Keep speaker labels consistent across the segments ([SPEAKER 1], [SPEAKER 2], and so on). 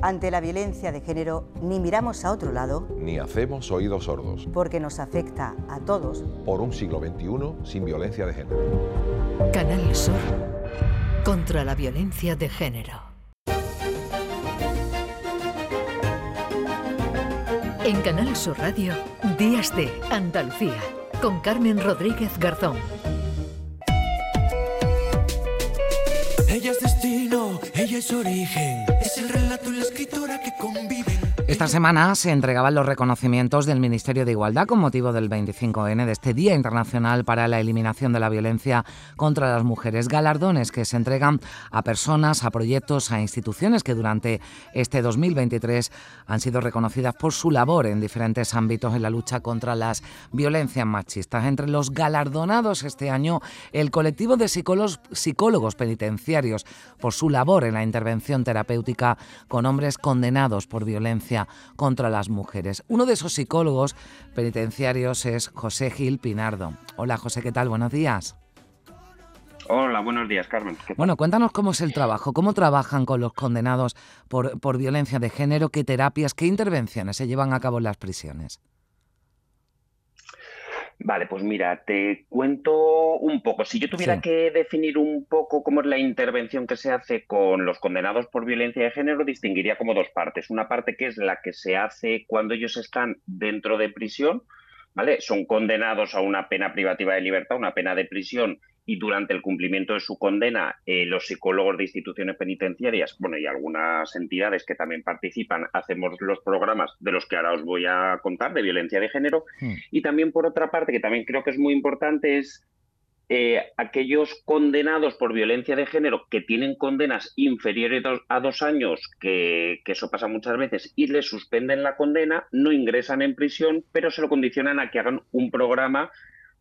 [SPEAKER 1] Ante la violencia de género, ni miramos a otro lado,
[SPEAKER 2] ni hacemos oídos sordos,
[SPEAKER 1] porque nos afecta a todos.
[SPEAKER 2] Por un siglo XXI sin violencia de género.
[SPEAKER 3] Canal Sur contra la violencia de género. En Canal Sur Radio, Días de Andalucía, con Carmen Rodríguez Garzón.
[SPEAKER 4] Es origen, es el relato y la escritora que conviven.
[SPEAKER 5] Esta semana se entregaban los reconocimientos del Ministerio de Igualdad con motivo del 25N de este Día Internacional para la Eliminación de la Violencia contra las Mujeres. Galardones que se entregan a personas, a proyectos, a instituciones que durante este 2023 han sido reconocidas por su labor en diferentes ámbitos en la lucha contra las violencias machistas. Entre los galardonados este año, el colectivo de psicólogos, psicólogos penitenciarios por su labor en la intervención terapéutica con hombres condenados por violencia contra las mujeres. Uno de esos psicólogos penitenciarios es José Gil Pinardo. Hola José, ¿qué tal? Buenos días.
[SPEAKER 6] Hola, buenos días, Carmen.
[SPEAKER 5] Bueno, cuéntanos cómo es el trabajo, cómo trabajan con los condenados por, por violencia de género, qué terapias, qué intervenciones se llevan a cabo en las prisiones.
[SPEAKER 6] Vale, pues mira, te cuento un poco. Si yo tuviera que definir un poco cómo es la intervención que se hace con los condenados por violencia de género, distinguiría como dos partes. Una parte que es la que se hace cuando ellos están dentro de prisión, ¿vale? Son condenados a una pena privativa de libertad, una pena de prisión y durante el cumplimiento de su condena, eh, los psicólogos de instituciones penitenciarias, bueno, y algunas entidades que también participan, hacemos los programas de los que ahora os voy a contar, de violencia de género. Hmm. Y también, por otra parte, que también creo que es muy importante, es eh, aquellos condenados por violencia de género que tienen condenas inferiores a dos años, que, que, eso pasa muchas veces, y les suspenden la condena, no ingresan en prisión, pero se lo condicionan a que hagan un programa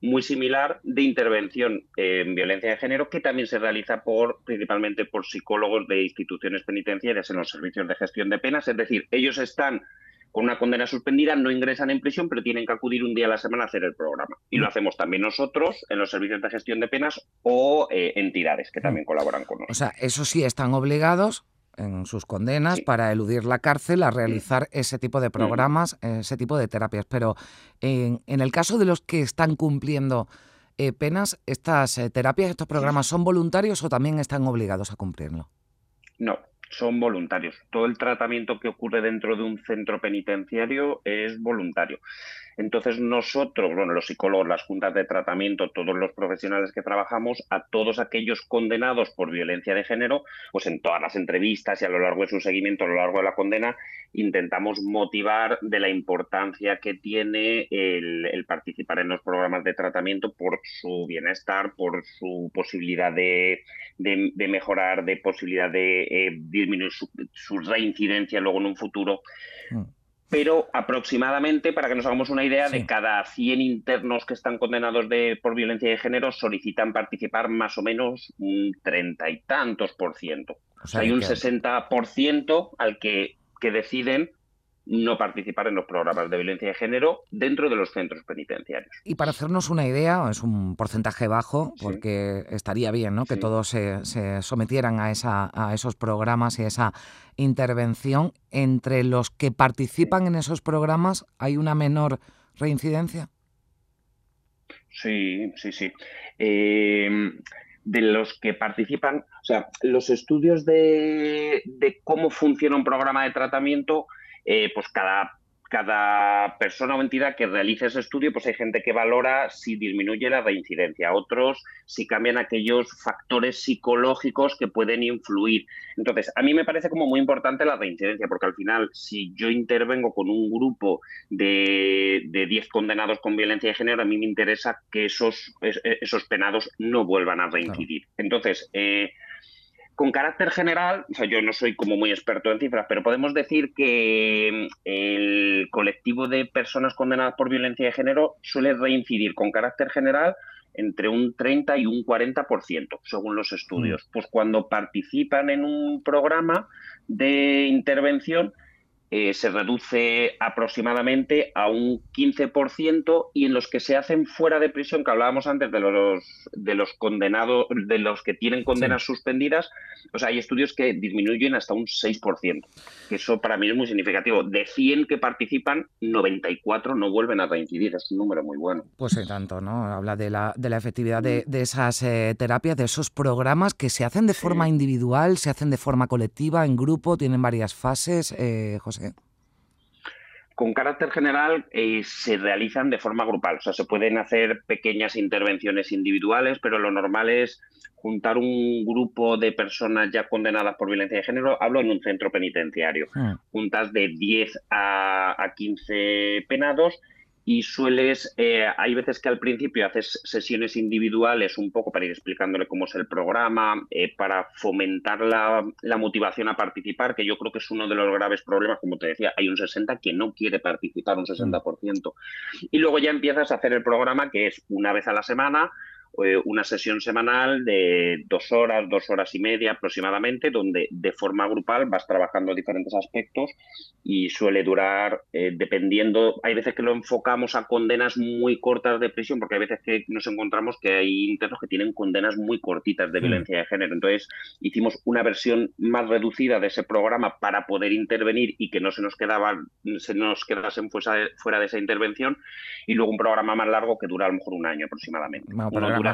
[SPEAKER 6] muy similar de intervención en violencia de género que también se realiza por principalmente por psicólogos de instituciones penitenciarias en los servicios de gestión de penas, es decir, ellos están con una condena suspendida, no ingresan en prisión, pero tienen que acudir un día a la semana a hacer el programa. Y lo mm. hacemos también nosotros en los servicios de gestión de penas o eh, entidades que también mm. colaboran con nosotros.
[SPEAKER 5] O sea, eso sí están obligados en sus condenas para eludir la cárcel a realizar ese tipo de programas, ese tipo de terapias. Pero en, el caso de los que están cumpliendo eh, penas, ¿estas eh, terapias, estos programas son voluntarios o también están obligados a cumplirlo?
[SPEAKER 6] No, son voluntarios. Todo el tratamiento que ocurre dentro de un centro penitenciario es voluntario. Entonces nosotros, bueno, los psicólogos, las juntas de tratamiento, todos los profesionales que trabajamos, a todos aquellos condenados por violencia de género, pues en todas las entrevistas y a lo largo de su seguimiento, a lo largo de la condena, intentamos motivar de la importancia que tiene el, participar en los programas de tratamiento por su bienestar, por su posibilidad de, mejorar, de posibilidad de eh, disminuir su, reincidencia luego en un futuro. Mm pero aproximadamente, para que nos hagamos una idea, de cada 100 internos que están condenados de, por violencia de género, solicitan participar más o menos un treinta y tantos por ciento. O sea, hay un 60% al que, que deciden no participar en los programas de violencia de género dentro de los centros penitenciarios.
[SPEAKER 5] Y para hacernos una idea, es un porcentaje bajo, porque estaría bien ¿no? que todos se, sometieran a, esa, a esos programas y a esa intervención. ¿Entre los que participan en esos programas hay una menor reincidencia?
[SPEAKER 6] Sí, sí, sí. Eh, de los que participan, o sea, los estudios de, de cómo funciona un programa de tratamiento eh, pues cada, cada persona o entidad que realice ese estudio, pues hay gente que valora si disminuye la reincidencia, otros si cambian aquellos factores psicológicos que pueden influir. Entonces, a mí me parece como muy importante la reincidencia, porque al final, si yo intervengo con un grupo de, de 10 condenados con violencia de género, a mí me interesa que esos, esos penados no vuelvan a reincidir. Entonces, eh, con carácter general, o sea, yo no soy como muy experto en cifras, pero podemos decir que el colectivo de personas condenadas por violencia de género suele reincidir con carácter general entre un 30 y un 40%, según los estudios. Mm. Pues cuando participan en un programa de intervención, eh, se reduce aproximadamente a un 15% y en los que se hacen fuera de prisión, que hablábamos antes de los, de los condenados, de los que tienen condenas suspendidas, o sea, hay estudios que disminuyen hasta un 6%, que eso para mí es muy significativo. De 100 que participan, 94 no vuelven a reincidir, es un número muy bueno.
[SPEAKER 5] Pues sí, tanto, ¿no? Habla de la, de la efectividad de, de esas eh, terapias, de esos programas que se hacen de forma individual, se hacen de forma colectiva, en grupo, tienen varias fases, eh, José.
[SPEAKER 6] Con carácter general eh, se realizan de forma grupal, o sea, se pueden hacer pequeñas intervenciones individuales, pero lo normal es juntar un grupo de personas ya condenadas por violencia de género, hablo en un centro penitenciario, juntas de 10 a, a 15 penados y sueles, eh, hay veces que al principio haces sesiones individuales un poco para ir explicándole cómo es el programa, eh, para fomentar la, la, motivación a participar, que yo creo que es uno de los graves problemas, como te decía, hay un 60 que no quiere participar, un 60%. Y luego ya empiezas a hacer el programa que es una vez a la semana, eh, una sesión semanal de dos horas, dos horas y media aproximadamente, donde de forma grupal vas trabajando diferentes aspectos y suele durar, eh, dependiendo, hay veces que lo enfocamos a condenas muy cortas de prisión, porque hay veces que nos encontramos que hay internos que tienen condenas muy cortitas de mm. violencia de género. Entonces, hicimos una versión más reducida de ese programa para poder intervenir y que no se nos quedaba, se nos quedasen fuera de, esa intervención, y luego un programa más largo que dura a lo mejor un año aproximadamente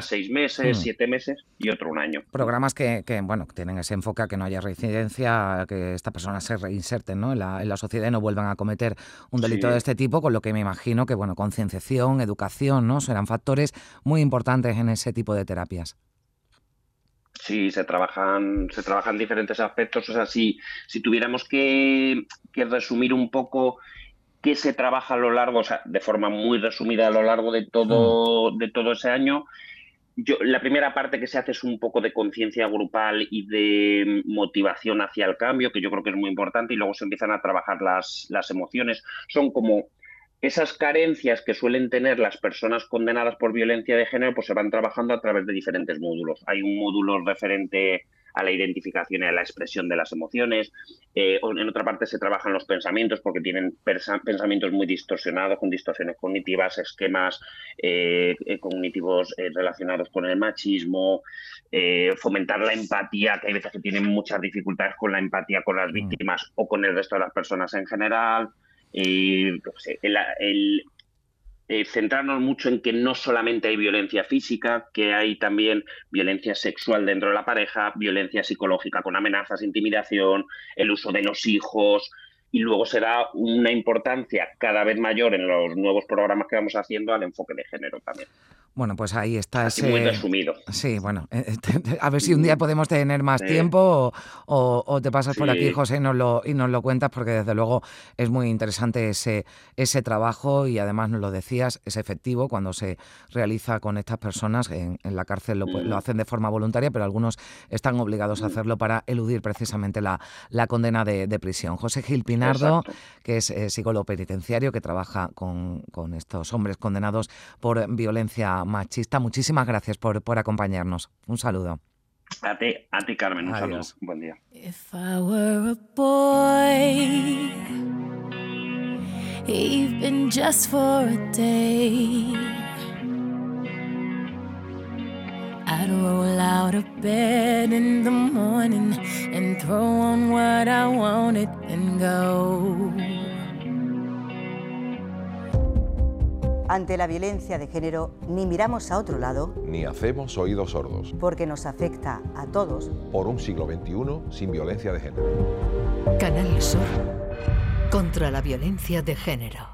[SPEAKER 6] seis meses, hmm. siete meses y otro un año.
[SPEAKER 5] Programas que, que, bueno, tienen ese enfoque a que no haya reincidencia, que esta persona se reinserten ¿no? en, la, en la sociedad y no vuelvan a cometer un delito de este tipo, con lo que me imagino que, bueno, concienciación, educación, ¿no? Serán factores muy importantes en ese tipo de terapias.
[SPEAKER 6] Sí, se trabajan, se trabajan diferentes aspectos. O sea, si, si tuviéramos que, que resumir un poco qué se trabaja a lo largo, o sea, de forma muy resumida a lo largo de todo, hmm. de todo ese año, la primera parte que se hace es un poco de conciencia grupal y de motivación hacia el cambio, que yo creo que es muy importante, y luego se empiezan a trabajar las, las emociones. Son como esas carencias que suelen tener las personas condenadas por violencia de género, pues se van trabajando a través de diferentes módulos. Hay un módulo referente a la identificación y a la expresión de las emociones. Eh, en otra parte se trabajan los pensamientos porque tienen pensamientos muy distorsionados, con distorsiones cognitivas, esquemas eh, eh, cognitivos relacionados con el machismo, fomentar la empatía, que hay veces que tienen muchas dificultades con la empatía con las mm. víctimas o con el resto de las personas en general. el, eh, centrarnos mucho en que no solamente hay violencia física, que hay también violencia sexual dentro de la pareja, violencia psicológica con amenazas, intimidación, el uso de los hijos, y luego se da una importancia cada vez mayor en los nuevos programas que vamos haciendo al enfoque de género también.
[SPEAKER 5] Bueno, pues ahí está
[SPEAKER 6] ese... Muy resumido.
[SPEAKER 5] Sí, bueno, eh, eh, a ver si un día podemos tener más tiempo o, te pasas por aquí, José, y nos, lo, y nos lo cuentas, porque desde luego es muy interesante ese, ese trabajo y además nos lo decías, es efectivo cuando se realiza con estas personas. En, la cárcel lo, lo, hacen de forma voluntaria, pero algunos están obligados a hacerlo para eludir precisamente la, la condena de, prisión. José Gil Pinardo, que es eh, psicólogo penitenciario, que trabaja con, con estos hombres condenados por violencia machista. Muchísimas gracias por, por acompañarnos. Un saludo.
[SPEAKER 6] A ti, a ti Carmen, un saludo. Buen día.
[SPEAKER 7] If I were a boy, even just for a day, I'd roll out of bed in the morning and throw on what I wanted and go.
[SPEAKER 1] Ante la violencia de género, ni miramos a otro lado,
[SPEAKER 2] ni hacemos oídos sordos,
[SPEAKER 1] porque nos afecta a todos.
[SPEAKER 2] Por un siglo XXI sin violencia de género.
[SPEAKER 3] Canal Sur contra la violencia de género.